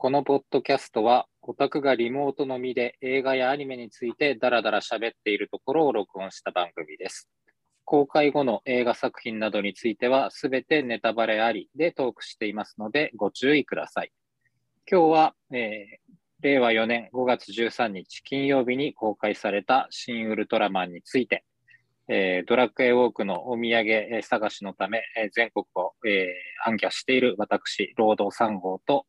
このポッドキャストは、オタクがリモートのみで映画やアニメについてダラダラ喋っているところを録音した番組です。公開後の映画作品などについては、すべてネタバレありでトークしていますので、ご注意ください。今日は、えー令和4年5月13日金曜日に公開された新ウルトラマンについて、えードラクエウォークのお土産探しのため、全国を、えー、暗記している私、労働3号と、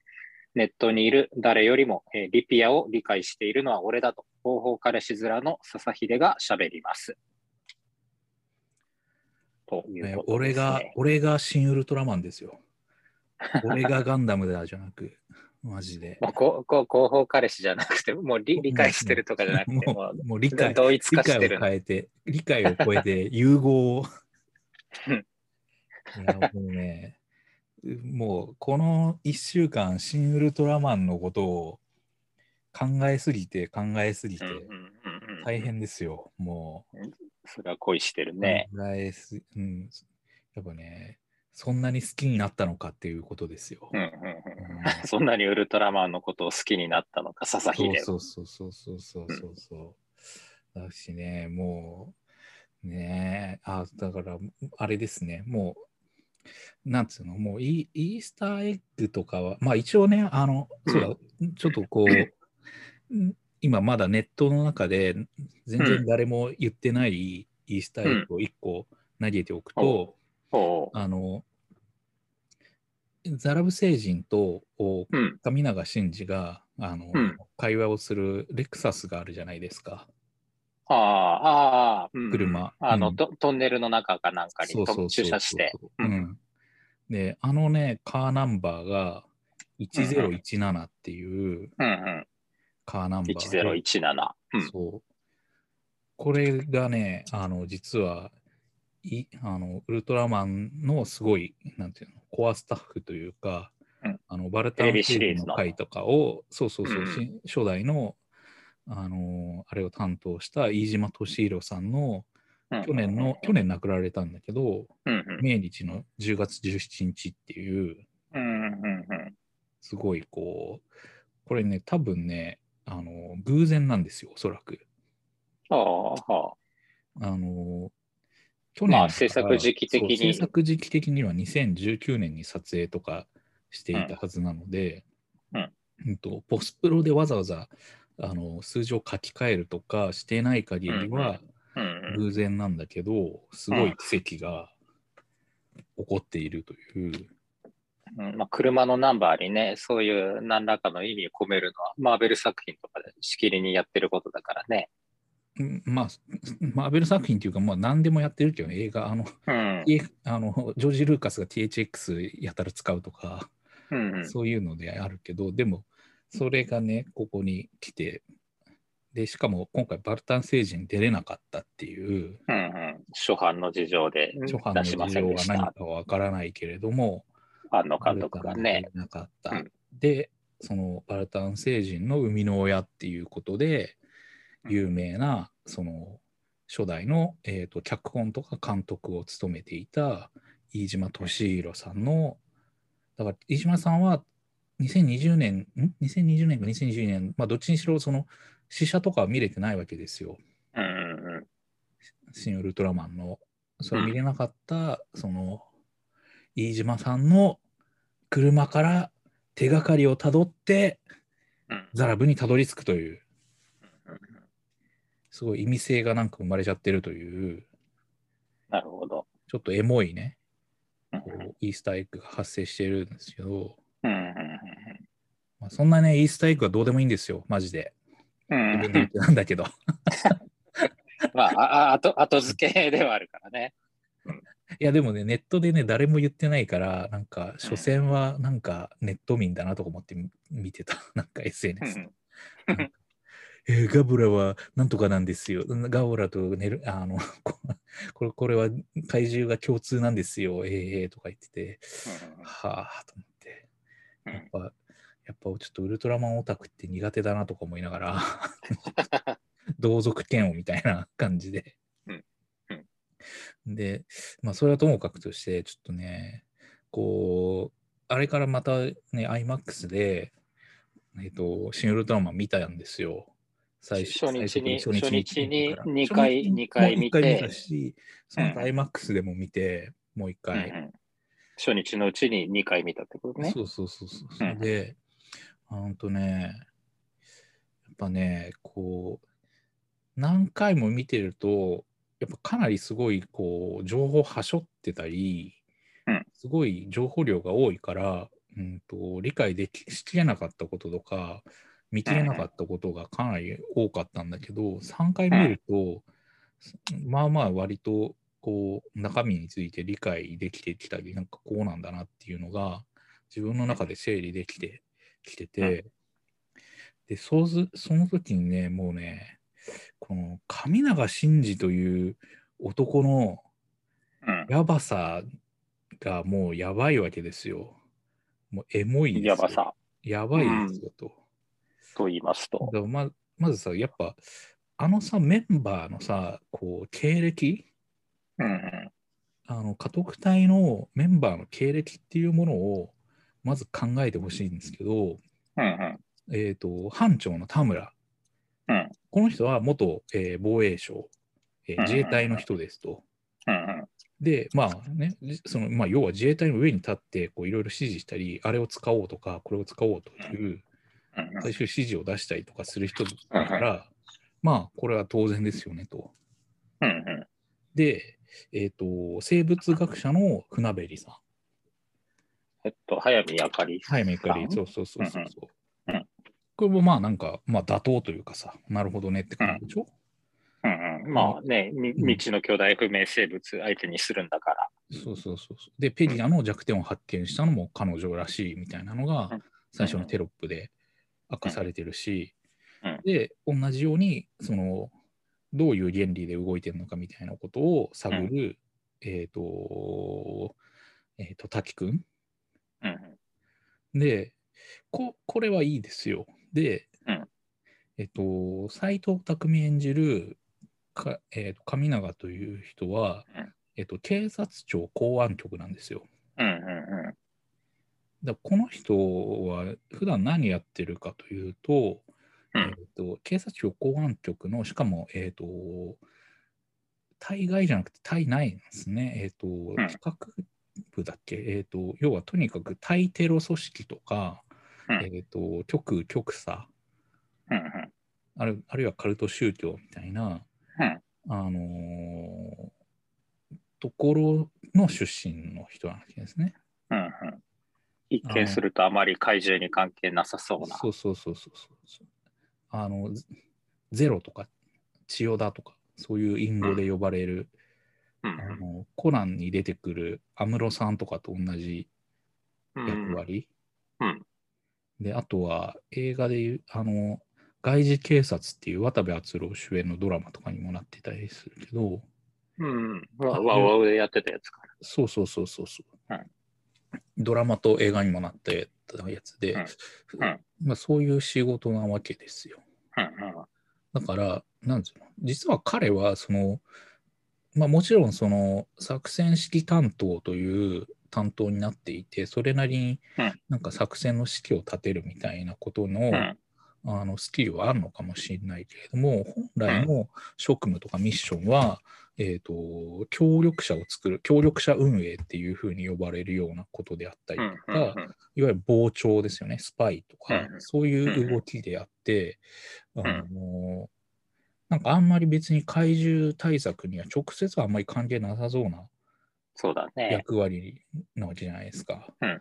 ネットにいる誰よりも、えーリピアを理解しているのは俺だと、方法彼氏面の笹秀が喋ります。というね俺が、俺が新ウルトラマンですよ。俺がガンダムだじゃなく、マジで。もうこ広報彼氏じゃなくて、もう理理解してるとかじゃなくて、ももううもう理解同一理解を化してる。変えて、理解を超えて融合を。うんいや、もうね、もうこの1週間、新ウルトラマンのことを考えすぎて、考えすぎて大変ですよ。もう。それは恋してるね。考えす、うん。やっぱね、そんなに好きになったのかっていうことですよ。そんなにウルトラマンのことを好きになったのか、笹秀は。そうそうそうそうそうそうそう。だしね、もう、ねあ、だから、あれですね、もう、なんつうの、もうイイースターエッグとかは、まあ一応ね、あの、そうだ、ちょっとこう、ん今まだネットの中で全然誰も言ってないイースターエッグを1個投げておくと、あの、ザラブ星人と。神永真司があの、うん会話をするレクサスがあるじゃないですか。ああ、ああ、うん車あの、うんト、トンネルの中かなんかにそうそうそうと駐車して。う。ん。で、あのね、カーナンバーが1017っていううんうん。カーナンバーで。1017。うん。そう。これがね、あの、実は、いあのウルトラマンのすごい、なんていうの、コアスタッフというか、うんあのバルタンテレビシリーズのの回とかを、そうそうそう、初代の、あのあれを担当した飯島敏弘さんの、うん。去年の、去年亡くなられたんだけど、うんうん。命日の10月17日っていう、うんうんうんすごいこう、これね、多分ね、あの偶然なんですよ、おそらく。ああ、はあ。の去まあ制作時期的に。制作時期的には2019年に撮影とかしていたはずなので、うん。うんとポスプロでわざわざあの数字を書き換えるとかしてない限りは。偶然なんだけど、すごい奇跡が起こっているという。うんまあ、車のナンバーにね、そういう何らかの意味を込めるのは、マーベル作品とかでしきりにやってることだからね。うんまあ、マーベル作品っていうか、まあ、何でもやってるけどね、映画、あの、うん。あのジョージ・ルーカスが THX やたら使うとか、うんうん。そういうのであるけど、でも、それがね、ここに来て、で、しかも今回、バルタン星人出れなかったっていう、うんうん。初版の事情で初版の出しま事情はせんでした。何かわからないけれども、庵野監督がね。なかった。うんで、そのバルタン星人の生みの親っていうことで、有名な、その、初代の、えー、と脚本とか監督を務めていた飯島敏弘さんの、だから飯島さんは2020年、ん ?2020 年か2022年、まあどっちにしろその試写とかは見れてないわけですよ。うんうんうん。新ウルトラマンの。それ見れなかった、その、飯島さんの車から手がかりをたどって、うんザラブにたどり着くという、うんうんすごい意味性がなんか生まれちゃってるという、なるほど。ちょっとエモいね、うんこうイースターエッグが発生してるんですけど、うんうんまあ、そんなね、イースターエッグはどうでもいいんですよ、マジで。うんなんだけど。まあ、ああ後後付けではあるからね。いや、でもね、ネットでね、誰も言ってないから、なんか、所詮はなんかネット民だなとか思ってみ見てた、なんかうん SNS う。なんかえーガブラはなんとかなんですよ。ガブラとネル、あの、ここれこれは怪獣が共通なんですよ。ええとか言ってて、んはあと思って。うんやっぱ、やっぱちょっとウルトラマンオタクって苦手だなとか思いながら、同族嫌悪みたいな感じで。で、まあ、それはともかくとして、ちょっとね、こう、あれからまたね、IMAX で、えっ、と、シン・ウルトラマン見たんですよ。最初日に最初日にから二回初日に二回見て見たし、その後うん IMAX でも見て、もう一うんう回。ん初日のうちに2回見たってことね。そうそうそうそう。そうで、ほんとね、やっぱね、こう、何回も見てると、やっぱかなりすごい、こう、情報はしょってたり、うん。すごい情報量が多いから、うんと、理解できしきれなかったこととか、見切れなかったことがかなり多かったんだけど、3回見ると、まあまあ割とこう中身について理解できてきたりなんかこうなんだなっていうのが自分の中で整理できてきてて、でそうずその時にねもうねこの神永真司という男のうん。やばさがもうやばいわけですよ。もうエモいですよやばさやばいですよと。と言いますと。ままずさ、やっぱ、あのさ、メンバーのさ、こう、経歴、うんうん。あの、家督隊のメンバーの経歴っていうものを、まず考えてほしいんですけど、うんうん。えっ、と、班長の田村。うんこの人は元、えー防衛省、えー自衛隊の人ですと。うんうん。で、まあね、じそのまあ、要は自衛隊の上に立って、こういろいろ指示したり、あれを使おうとか、これを使おうという、最終指示を出したりとかする人だから、まあ、これは当然ですよねと。うんうん。で、えっ、と、生物学者の船べりさん。えっと、早見あかりさん。はい、メカリ。そうそうそうそうそう。うんうんこれもまあなんか、まあ妥当というかさ、なるほどねって感じでしょ、うんうん。まあね、み未知の巨大不明生物相手にするんだから。そうそうそうそう。で、ペディアの弱点を発見したのも彼女らしいみたいなのがうん最初のテロップで明かされてるし、うんで、同じように、その、どういう原理で動いてるのかみたいなことを探る、えっ、と、えっ、と、滝くんうんうん。でこ、これはいいですよ。で、うんえっと、斎藤工演じるか、えっと上永という人は、うんえっと、警察庁公安局なんですよ。うんうんだからこの人は普段何やってるかというと、うんえっと警察庁公安局の、しかも、えっと、対外じゃなくて対内なんですね。えっと、企画部だっけ、えっと、要はとにかく対テロ組織とか、うんえっと、極極左うんうんある、あるいはカルト宗教みたいな、うんあのーところの出身の人なわけですね。うんうん。一見するとあまり怪獣に関係なさそうな。そうそうそうそうそう。あの、ゼゼロとか、千代田とか、そういう隠語で呼ばれる、うんあのコナンに出てくる安室さんとかと同じうん役割。うん。で、あとは映画でいう、あの、外事警察っていう渡部篤郎主演のドラマとかにもなってたりするけど、うん。わわわでやってたやつか。そうそうそうそうそう、うんドラマと映画にもなったやつで、うん。うん。まあ、そういう仕事なわけですよ。ら。うんうん。だから、なんつうの、実は彼は、その、まあもちろん、その、作戦指揮担当という担当になっていて、それなりにうん。なんか作戦の指揮を立てるみたいなことの、うん。あのスキルはあるのかもしれないけれども、本来の職務とかミッションは、えっ、と、協力者を作る、協力者運営っていうふうに呼ばれるようなことであったりうんとか、いわゆる傍聴ですよね、スパイとか、うんそういう動きであって、んあのなんかあんまり別に怪獣対策には直接はあんまり関係なさそうなそうだね。役割なわけじゃないですか。うんうん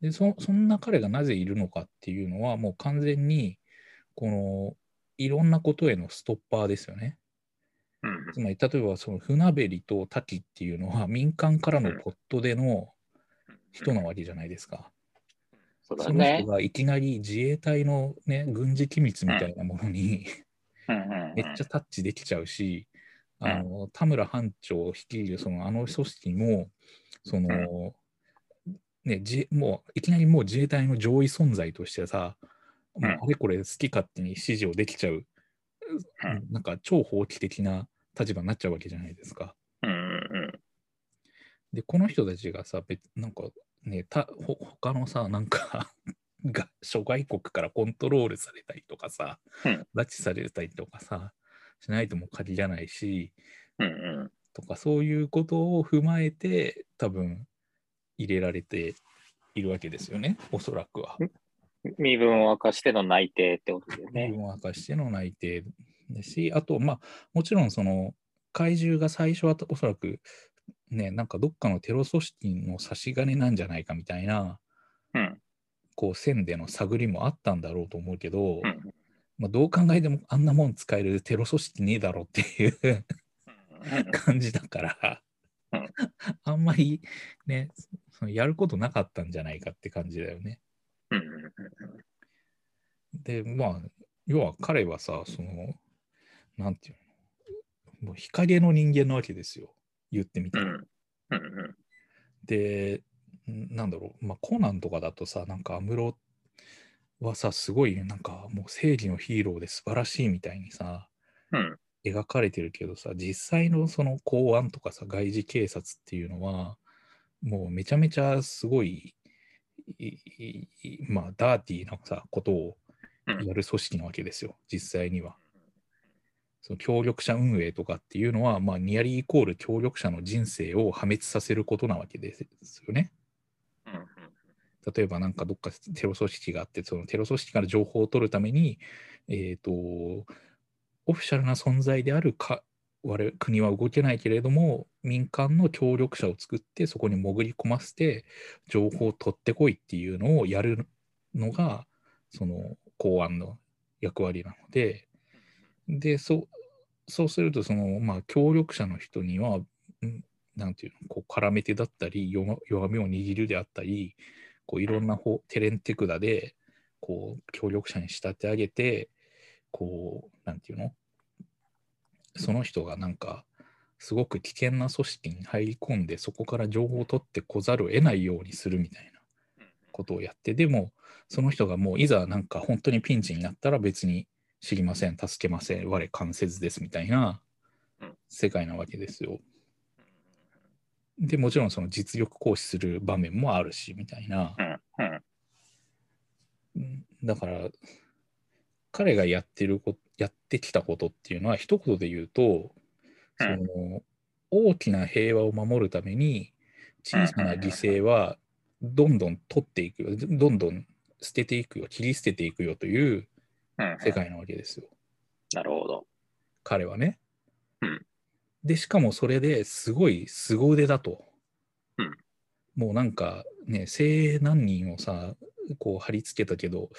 でそそんな彼がなぜいるのかっていうのはもう完全にこのいろんなことへのストッパーですよね。うんつまり例えばその船べりと滝っていうのは民間からのポットでの人なわけじゃないですか。そうだそのね人。がいきなり自衛隊の、ね、軍事機密みたいなものにめっちゃタッチできちゃうし、うん。あの田村班長を率いるそのあの組織もその、ね、自もういきなりもう自衛隊の上位存在としてさ、もうあれこれ好き勝手に指示をできちゃう、うん。なんか超法規的な立場になっちゃうわけじゃないですか。で、この人たちがさ、別なんかね、他のさ、なんかが諸外国からコントロールされたりとかさ、うん拉致されたりとかさ、しないとも限らないし、うんうん。とかそういうことを踏まえて多分入れられているわけですよね、おそらくは。身分を明かしての内定ってことだよ身ね。分を明かしての内定ですし、あと、まあ、もちろんその怪獣が最初はおそらくね、なんかどっかのテロ組織の差し金なんじゃないかみたいな、うん。こう線での探りもあったんだろうと思うけど、うん。まあ、どう考えてもあんなもん使えるテロ組織ねえだろっていう感じだから、うん。あんまりね、そのやることなかったんじゃないかって感じだよね。で、まあ、要は彼はさ、その、なんていうの、もう日陰の人間なわけですよ、言ってみたら。で、んなんだろう、まあ、コナンとかだとさ、なんか安室はさ、すごい、なんかもう正義のヒーローで素晴らしいみたいにさ、うん描かれてるけどさ、実際のその公安とかさ、外事警察っていうのは、もうめちゃめちゃすごい、まあ、ダーティーなさ、ことをうんやる組織なわけですよ、実際には。その協力者運営とかっていうのは、まあ、ニアリーイコール協力者の人生を破滅させることなわけですよね。例えばなんかどっかテロ組織があって、そのテロ組織から情報を取るために、えっ、と、オフィシャルな存在であるか我々国は動けないけれども、民間の協力者を作って、そこに潜り込ませて、情報を取ってこいっていうのをやるのが、その公安の役割なので、で、そうそうすると、その、まあ、協力者の人には、んなんていうの、こう絡め手だったり、弱弱みを握るであったり、こういろんな方テレンテクダで、こう、協力者に仕立て上げて、こう、なんていうの？その人がなんか、すごく危険な組織に入り込んで、そこから情報を取ってこざるを得ないようにするみたいなことをやって、でも、その人がもういざなんか本当にピンチになったら別に知りません、助けません、我関せずですみたいなうん。世界なわけですよ。で、もちろんその実力行使する場面もあるし、みたいな。うんだから、彼がやってるこやってきたことっていうのは、一言で言うと、その大きな平和を守るために、小さな犠牲はどんどん取っていくよ、どんどん捨てていくよ、切り捨てていくよといううん世界なわけですよ。なるほど。彼はね。うんで、しかもそれですごい凄腕だと。うんもうなんかね、精鋭何人をさ、こう貼り付けたけど、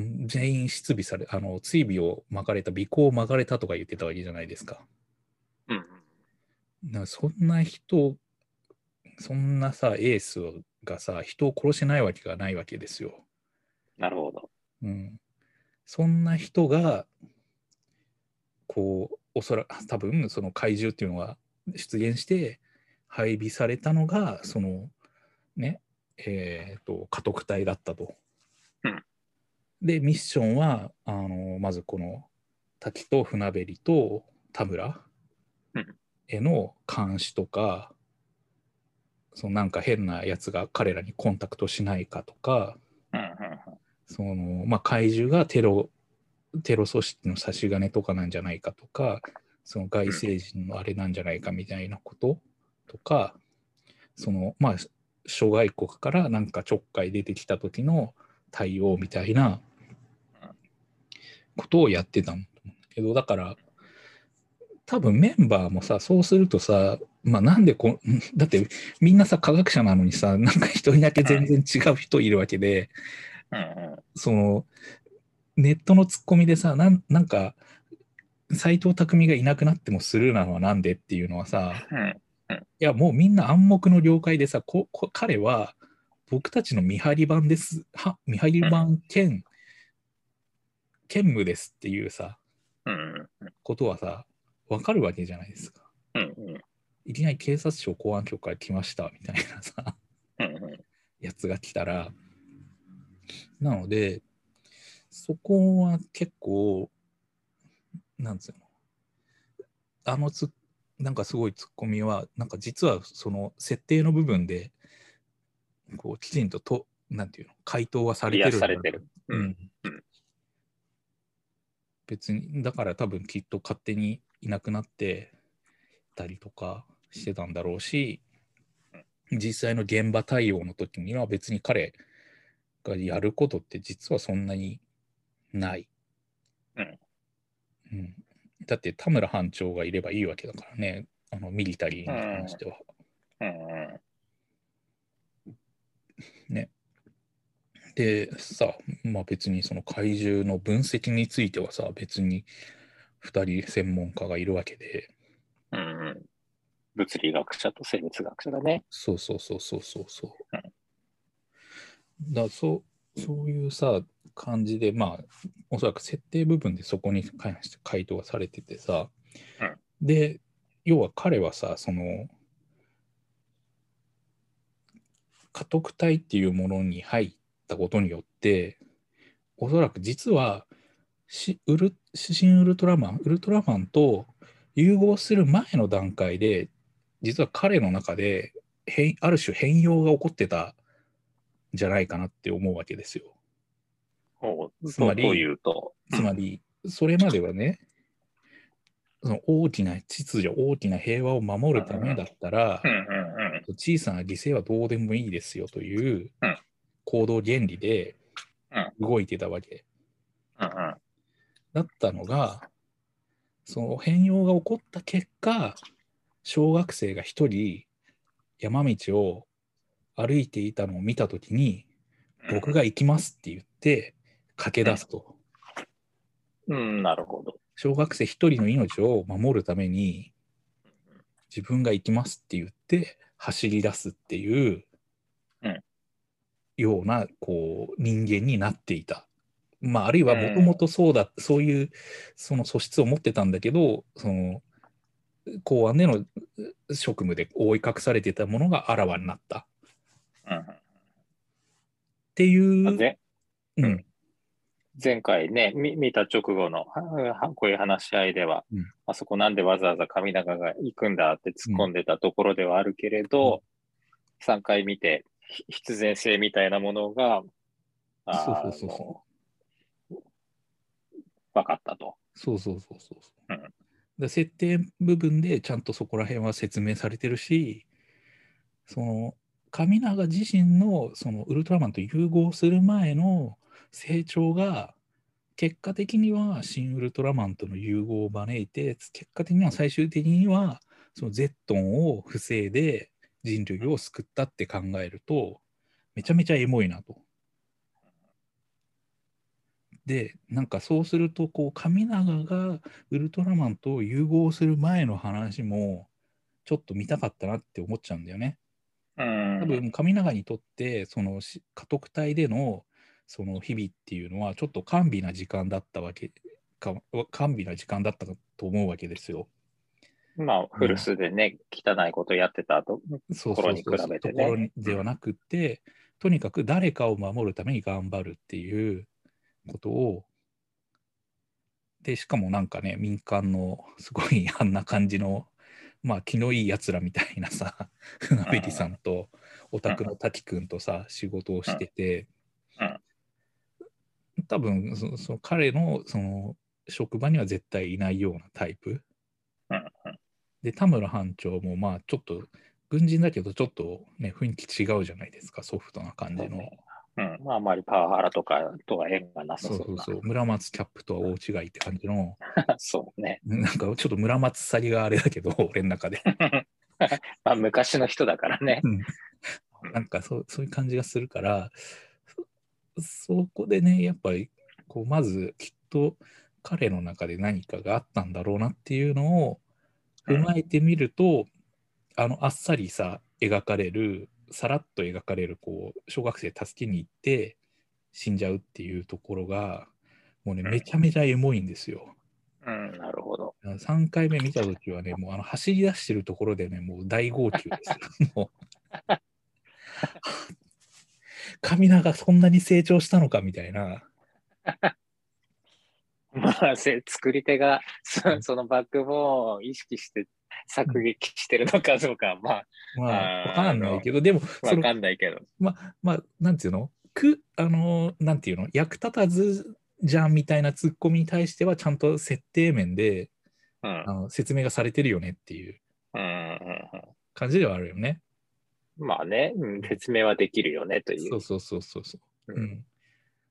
ん全員失尾され、あの、追尾を巻かれた、尾行を巻かれたとか言ってたわけじゃないですか。うんだからそんな人、そんなさ、エースがさ、人を殺せないわけがないわけですよ。なるほど。うん、そんな人が、こう、おそらく、多分、その怪獣っていうのが出現して、配備されたのが、その、ね、えっ、と、家督隊だったと。うん。で、ミッションは、あの、まずこの、滝と船べりと田村うん。への監視とか、そのなんか変なやつが彼らにコンタクトしないかとか、うんうん。そのまあ、怪獣がテロテロ組織の差し金とかなんじゃないかとか、その外星人のあれなんじゃないかみたいなこととか、そのまあ、諸外国からなんかちょっかい出てきた時の対応みたいなことをやってたんだけど、だから、多分メンバーもさ、そうするとさ、まあなんでこ、だってみんなさ、科学者なのにさ、なんか一人だけ全然違う人いるわけで、うんうん。そのネットのツッコミでさなんなんか斎藤工がいなくなってもスルーなのはなんでっていうのはさうんいやもうみんな暗黙の了解でさここ彼は僕たちの見張り番ですは見張り番兼兼務ですっていうさうん。ことはさ分かるわけじゃないですか。うんうん。いきなり警察庁公安局から来ましたみたいなさうんうん。やつが来たら、なので、そこは結構、なんつうの、あのつ、なんかすごいツッコミは、なんか実はその設定の部分で、こうきちんととなんていうの、回答はされてる。癒されてる。うん。うん別に、だから多分きっと勝手にいなくなってたりとかしてたんだろうし、実際の現場対応の時には別に彼がやることって実はそんなにない。うんうんだって田村班長がいればいいわけだからね、あのミリタリーに関しては。うんうん。ね。でさ、まあ別にその怪獣の分析についてはさ、別に2人専門家がいるわけで、うんうん。物理学者と生物学者だね。そうそうそうそうそうそううん。だそうそういうさ、感じで、まあ、おそらく設定部分でそこに関して回答がされててさ、うん。で、要は彼はさ、その、家督隊っていうものに入ったことによって、おそらく実はしウル、新ウルトラマン、ウルトラマンと融合する前の段階で、実は彼の中で変ある種変容が起こってたんじゃないかなって思うわけですよ。つまりつまり、それまではね、その大きな秩序、大きな平和を守るためだったら小さな犠牲はどうでもいいですよといううん。行動原理で動いてたわけ。だったのが、その変容が起こった結果、小学生が一人山道を歩いていたのを見たときに、うん。僕が行きますって言って駆け出すと。うん、なるほど。小学生一人の命を守るために自分が行きますって言って走り出すっていううんようなこう人間になっていた。まあ、あるいはもともとそうだ、そういうその素質を持ってたんだけどその公安での職務で覆い隠されてたものがあらわになったっうんていう。ん、う、ん、前回ね、み見た直後のこういう話し合いでは、うん。あそこなんでわざわざ神永が行くんだって突っ込んでたところではあるけれど、3回見て、ひ必然性みたいなものが、そうそうそうそもう。分かったと。そうそうそうそうそう。うん。で設定部分でちゃんとそこら辺は説明されてるし、その神永自身のそのウルトラマンと融合する前の成長が結果的には新ウルトラマンとの融合を招いて結果的には最終的にはそのゼットンを防いで人類を救ったって考えるとめちゃめちゃエモいなと。でなんかそうするとこう神永がウルトラマンと融合する前の話もちょっと見たかったなって思っちゃうんだよね。うん。多分神永にとってそのし家督隊でのその日々っていうのはちょっと甘美な時間だったわけか甘美な時間だったと思うわけですよ。まあ、古巣でね、汚いことやってたと。ころに比べてねところではなくって、とにかく誰かを守るために頑張るっていうことをでしかもなんかね民間のすごいあんな感じのまあ気のいいやつらみたいなさ船べりさんとオタクの滝くんとさ仕事をしてて多分そその彼のその職場には絶対いないようなタイプ。うん。で田村班長もまあちょっと軍人だけどちょっとね雰囲気違うじゃないですかソフトな感じの。うん。まあ、あまりパワハラとかとは縁がなさそうな。そうそう村松キャップとは大違いって感じの そうね。なんかちょっと村松さりがあれだけど 俺の中でまあ、昔の人だからね。うんなんかそうそういう感じがするからそそこでねやっぱりこうまずきっと彼の中で何かがあったんだろうなっていうのを踏まえてみると、あのあっさりさ描かれるさらっと描かれるこう小学生助けに行って死んじゃうっていうところがもうねうんめちゃめちゃエモいんですよ。うん、なるほど。3回目見たときはね、もうあの走り出してるところでね、もう大号泣ですよ。もう神永そんなに成長したのかみたいな。まあ、せ作り手がそそのバックボーンを意識して作劇してるのかどうかは、ままあ、あーわかんないけど、でも、あ、わかんないけど。まあ、まあ、なんていうの？く、あの、なんていうの、役立たずじゃんみたいなツッコミに対しては、ちゃんと設定面でうん。あの説明がされてるよねっていう。うんうん感じではあるよね。うんまあね、うん説明はできるよねという。そうそうそうそうそう。ううん。ん、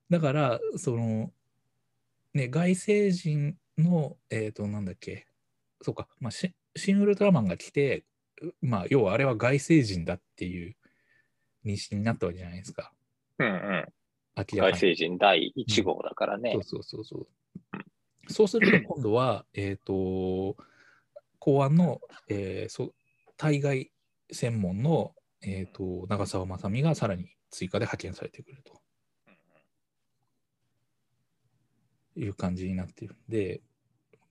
だから、その、ね、外星人の、えっ、と、なんだっけ、そうか、まあ、シシン・ウルトラマンが来て、うまあ、要はあれは外星人だっていう認識になったわけじゃないですか。うんうん。明ら外かに。星人第1号だからねそう。そうそうそう。そうすると今度は、えっと、公安の、えーそう対外専門の、えー、と長澤まさみがさらに追加で派遣されてくるという感じになってるんで、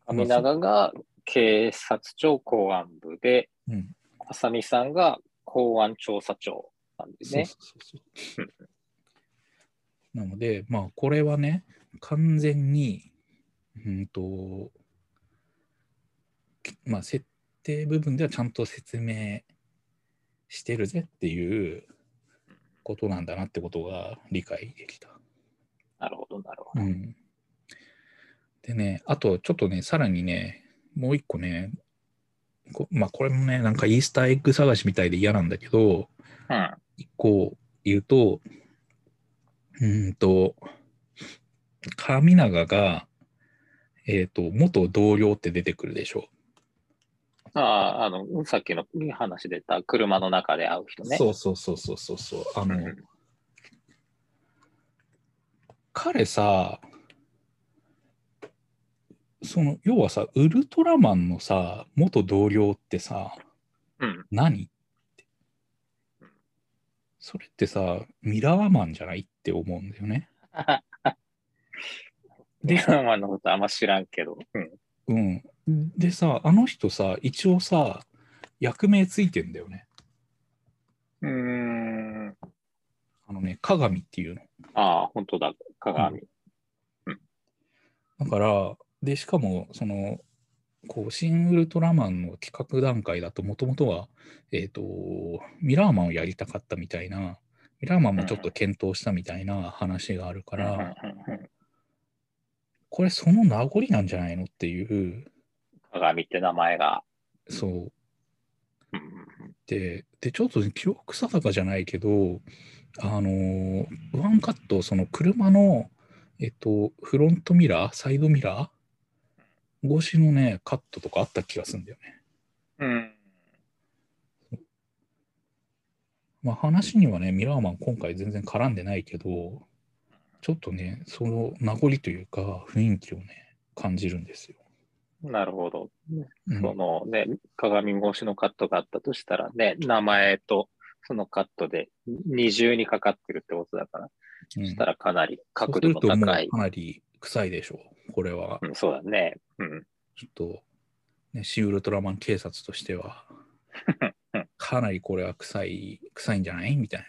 上長が警察庁公安部で、うん、浅見さんが公安調査庁なんですね。なので、まあ、これはね、完全に、うんと、きまあ、設定部分ではちゃんと説明してるぜっていうことなんだなってことが理解できた。なるほど、なるほど。うん。でね、あとちょっとね、さらにね、もう一個ね、こまあ、これもね、なんかイースターエッグ探しみたいで嫌なんだけど、うん。一個言うと、うーんと、神永が、えっ、と、元同僚って出てくるでしょ。ああ、あの、さっきの話出た車の中で会う人ね。そうそうそうそうそうそう。あの、うん彼さ、その、要はさ、ウルトラマンのさ、元同僚ってさ、うん。何？ってそれってさ、ミラーマンじゃないって思うんだよね。で、マのことあんま知らんけど。うん。うん。でさ、あの人さ、一応さ、役名ついてんだよね。うーん。あのね、鏡っていうの。ああ、本当だ。鏡。だから、で、しかも、その、こう、シン・ウルトラマンの企画段階だと、もともとは、えっ、と、ミラーマンをやりたかったみたいな、ミラーマンもちょっと検討したみたいな話があるから、これその名残なんじゃないのっていう、鏡って名前が。そう。で、で、ちょっと記憶定かじゃないけど、あのーワンカット、その車の、えっと、フロントミラー、サイドミラー越しのね、カットとかあった気がするんだよね。うん。まあ話にはね、ミラーマン今回全然絡んでないけど、ちょっとね、その名残というか、雰囲気をね、感じるんですよ。なるほど。うんそのね、鏡越しのカットがあったとしたらね、名前とそのカットで二重にかかってるってことだから、うんそしたらかなり角度の高い。うかなり臭いでしょう、これは。うん、そうだね。うん。ちょっと、ね、シン・ウルトラマン警察としてはうん、かなりこれは臭い、臭いんじゃないみたい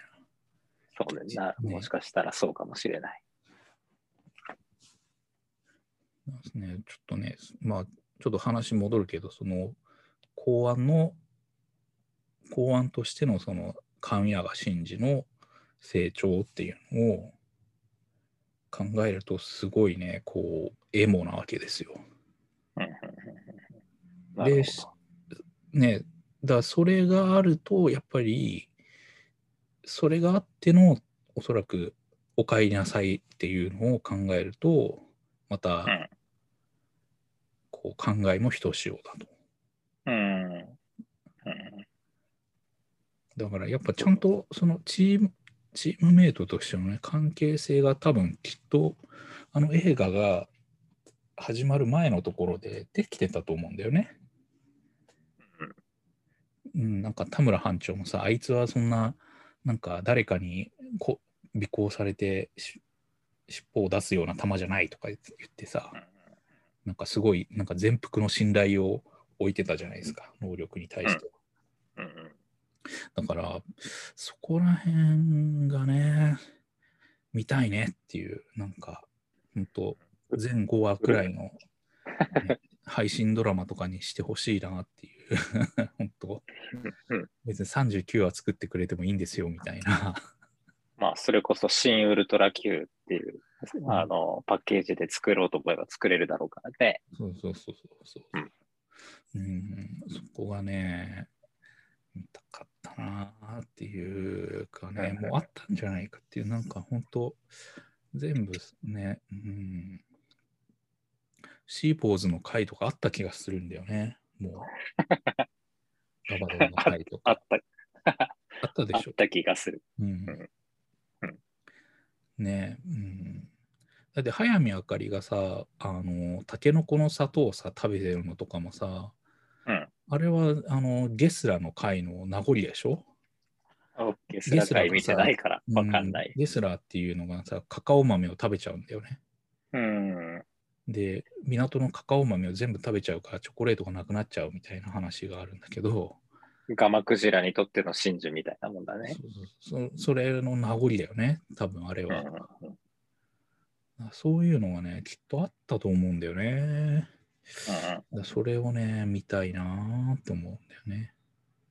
そうねな。ねもしかしたらそうかもしれない。な。なんですね、ちょっとね、まあ、ちょっと話戻るけど、その、公安の、公安としてのその、神谷真司の成長っていうのを考えると、すごいね、こう、エモなわけですよ。でほね、だからそれがあると、やっぱり、それがあっての、おそらく、お帰りなさいっていうのを考えると、また、うんこう考えもひとしおだと。ど。うん。うんだからやっぱちゃんとそのチーム、チームメイトとしてのね、関係性が多分きっと、あの映画が始まる前のところでできてたと思うんだよね。うん、なんか田村班長もさ、あいつはそんな、なんか誰かにこ尾行されてし尻尾を出すような球じゃないとか言ってさ、なんかすごい、なんか全幅の信頼を置いてたじゃないですか、能力に対して。だから、そこら辺がね、見たいねっていう、なんか、ほんと、全5話くらいの、ね 配信ドラマとかにしてほしいなっていう、本当うん別に39話作ってくれてもいいんですよみたいな。まあそれこそ新ウルトラ Q っていう、んあの、パッケージで作ろうと思えば作れるだろうからね。そうそうそうそうそう。うん、そこがね、見たかったなーっていうかね、うんもうあったんじゃないかっていう、なんか本当、全部ね、うん、シーポーズの回とかあった気がするんだよね、もう。ガバドンの回とか。あった、あったでしょ。あった気がする。うんうんうんねえ、うん。だって早見あかりがさ、あの、タケノコの砂糖をさ、食べてるのとかもさ、うんあれは、あの、ゲスラの回の名残でしょ？オッケー、スラ回見てないからわかんない。うゲスラっていうのがさ、カカオ豆を食べちゃうんだよね。うん。で、港のカカオ豆を全部食べちゃうから、チョコレートがなくなっちゃうみたいな話があるんだけど、ガマクジラにとっての真珠みたいなもんだね。そうそうそそれの名残だよね、多分あれうんは。そういうのがね、きっとあったと思うんだよね。うんそれをね、見たいなーって思うんだよね。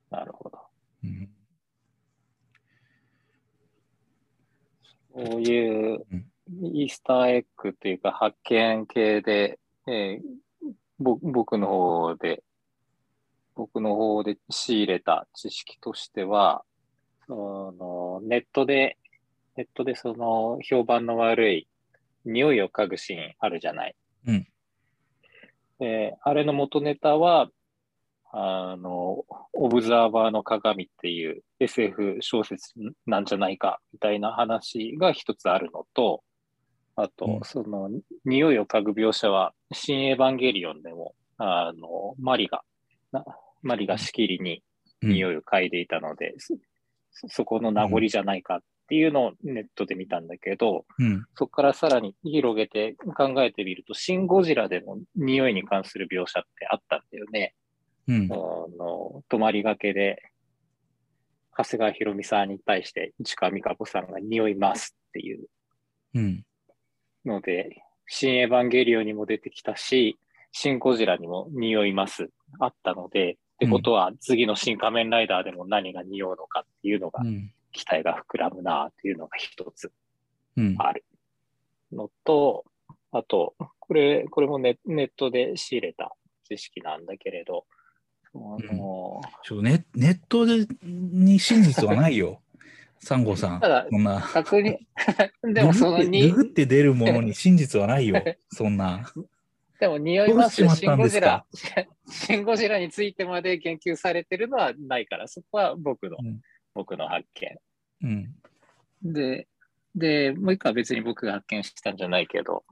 なるほど。うん。そういううんイースターエッグっていうか発見系で、えーぼ僕の方で、僕の方で仕入れた知識としては、そのネットで、ネットでその評判の悪い匂いを嗅ぐシーンあるじゃない。うんであれの元ネタは、あの、オブザーバーの鏡っていう SF 小説なんじゃないかみたいな話が一つあるのと、あと、うんその、匂いを嗅ぐ描写は、新エヴァンゲリオンでも、あの、マリが、なマリがしきりに匂い。いを嗅いでいたので、そそこの名残じゃないかっていうのをネットで見たんだけど、うん。そこからさらに広げて考えてみると、シン・ゴジラでも匂いに関する描写ってあったんだよね。うんあ。の、泊まりがけで、長谷川博美さんに対して市川美香子さんが匂いますっていううん。ので、新エヴァンゲリオンにも出てきたし、シン・ゴジラにも匂いますあったので、ってことは次の新仮面ライダーでも何が匂うのかっていうのがうん。期待が膨らむなっていうのが一つうん。あるのと、あと、これ、これもネネットで仕入れた知識なんだけれど、あの、ちょネネットでに真実はないよ。サンゴさん。ただそんな。確認、でもそのグググ、グって出るものに真実はないよ。そんな。でも匂いますどうしちまったんシン・ゴジラ、シン・ゴジラについてまで言及されてるのはないから、そこは僕の、うん僕の発見。うん。で、で、もう一個は別に僕が発見したんじゃないけど、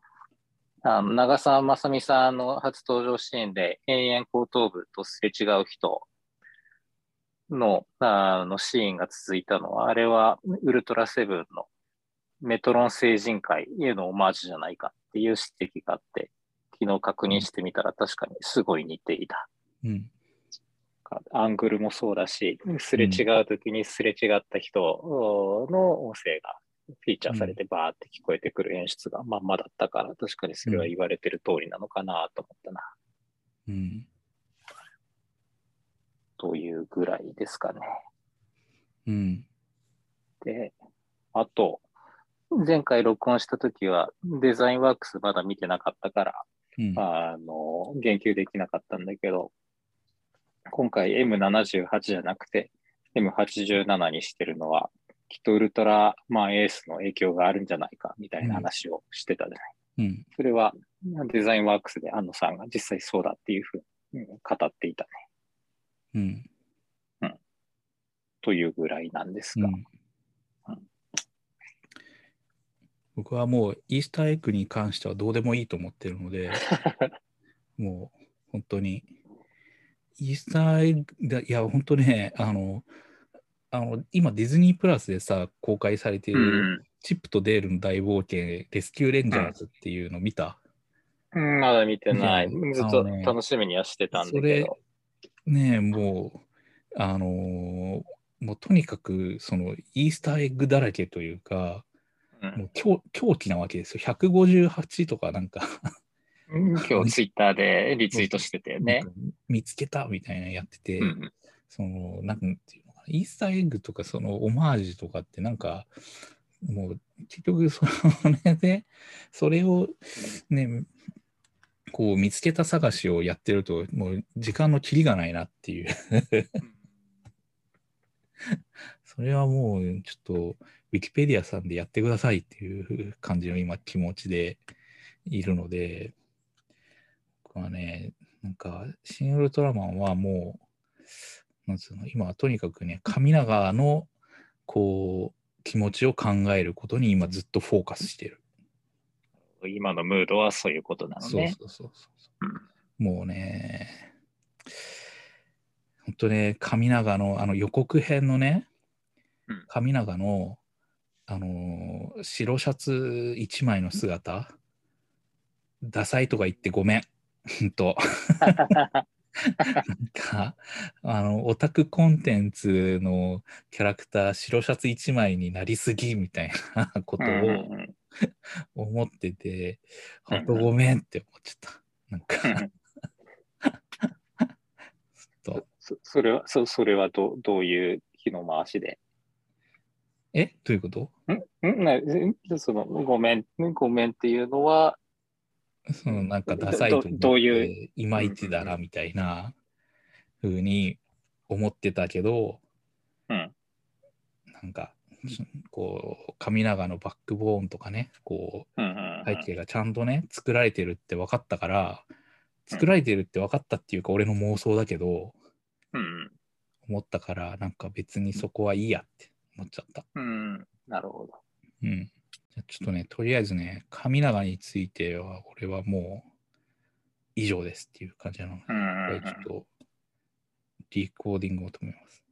あの長澤まさみさんの初登場シーンで、延々後頭部とすれ違う人のあのシーンが続いたのは、あれはウルトラセブンのメトロン星人会へのオマージュじゃないかっていう指摘があって、昨日確認してみたら確かにすごい似ていた。うん。アングルもそうだし、すれ違うときにすれ違った人の音声がフィーチャーされてバーって聞こえてくる演出がまんまだったから、確かにそれは言われてる通りなのかなと思ったな、うん。というぐらいですかね。うん。で、あと、前回録音したときはデザインワークスまだ見てなかったから、うん。あの、言及できなかったんだけど、今回 M78 じゃなくて M87 にしてるのは、きっとウルトラマンエースの影響があるんじゃないかみたいな話をしてたじゃない。うん。それはデザインワークスで安野さんが実際そうだっていうふうにうん語っていたね。うん。というぐらいなんですが。うん。僕はもうイースターエッグに関してはどうでもいいと思ってるので、もう本当に、イースターエッグだ、いや、本当ね、あの、あの今ディズニープラスでさ、公開されている、チップとデールの大冒険、レスキューレンジャーズっていうの見た、うん、まだ見てない。ずっと楽しみにはしてたんだそれけど。ねえ、もう、あのーもうとにかく、その、イースターエッグだらけというか、うんもう狂狂気なわけですよ。158とかなんかうん今日ツイッターでリツイートしてたよね見つけたみたいなのやってて、うんその、なんていうのかな、イースターエッグとか、その、オマージュとかってなんか、もう結局それで、それをね、こう見つけた探しをやってると、もう時間のキリがないなっていう。それはもうちょっと、ウィキペディアさんでやってくださいっていう感じの今気持ちでいるので、僕はね、なんか、シン・ウルトラマンはもう、なんつうの、今はとにかくね、神長の、こう、気持ちを考えることに今ずっとフォーカスしてる。今のムードはそういうことなのね。そうそうそうそう。もうね、本当ね、神長のあの予告編のねうん、神長の、あのー白シャツ一枚の姿、ダサいとか言ってごめん。と。なんか、あの、オタクコンテンツのキャラクター、白シャツ一枚になりすぎみたいなことうんをうんうん。思ってて、うんほん。とごめんって思っちゃった。なんか、と。そそれは、そそれはどどういう日の回しで？え？どういうこと？ん？なそのごめん、ごめんっていうのは、そのなんかダサいと思ってど どういう？いまいちだなみたいな風に思ってたけど、うんなんかこう神長のバックボーンとかねこう背景がちゃんとね作られてるって分かったから作られてるって分かったっていうか俺の妄想だけどうん思ったからなんか別にそこはいいやって思っちゃった。うん、なるほど。うん。ちょっとね、とりあえずね、神長については、俺はもう以上ですっていう感じなので、ちょっとリコーディングを止めます。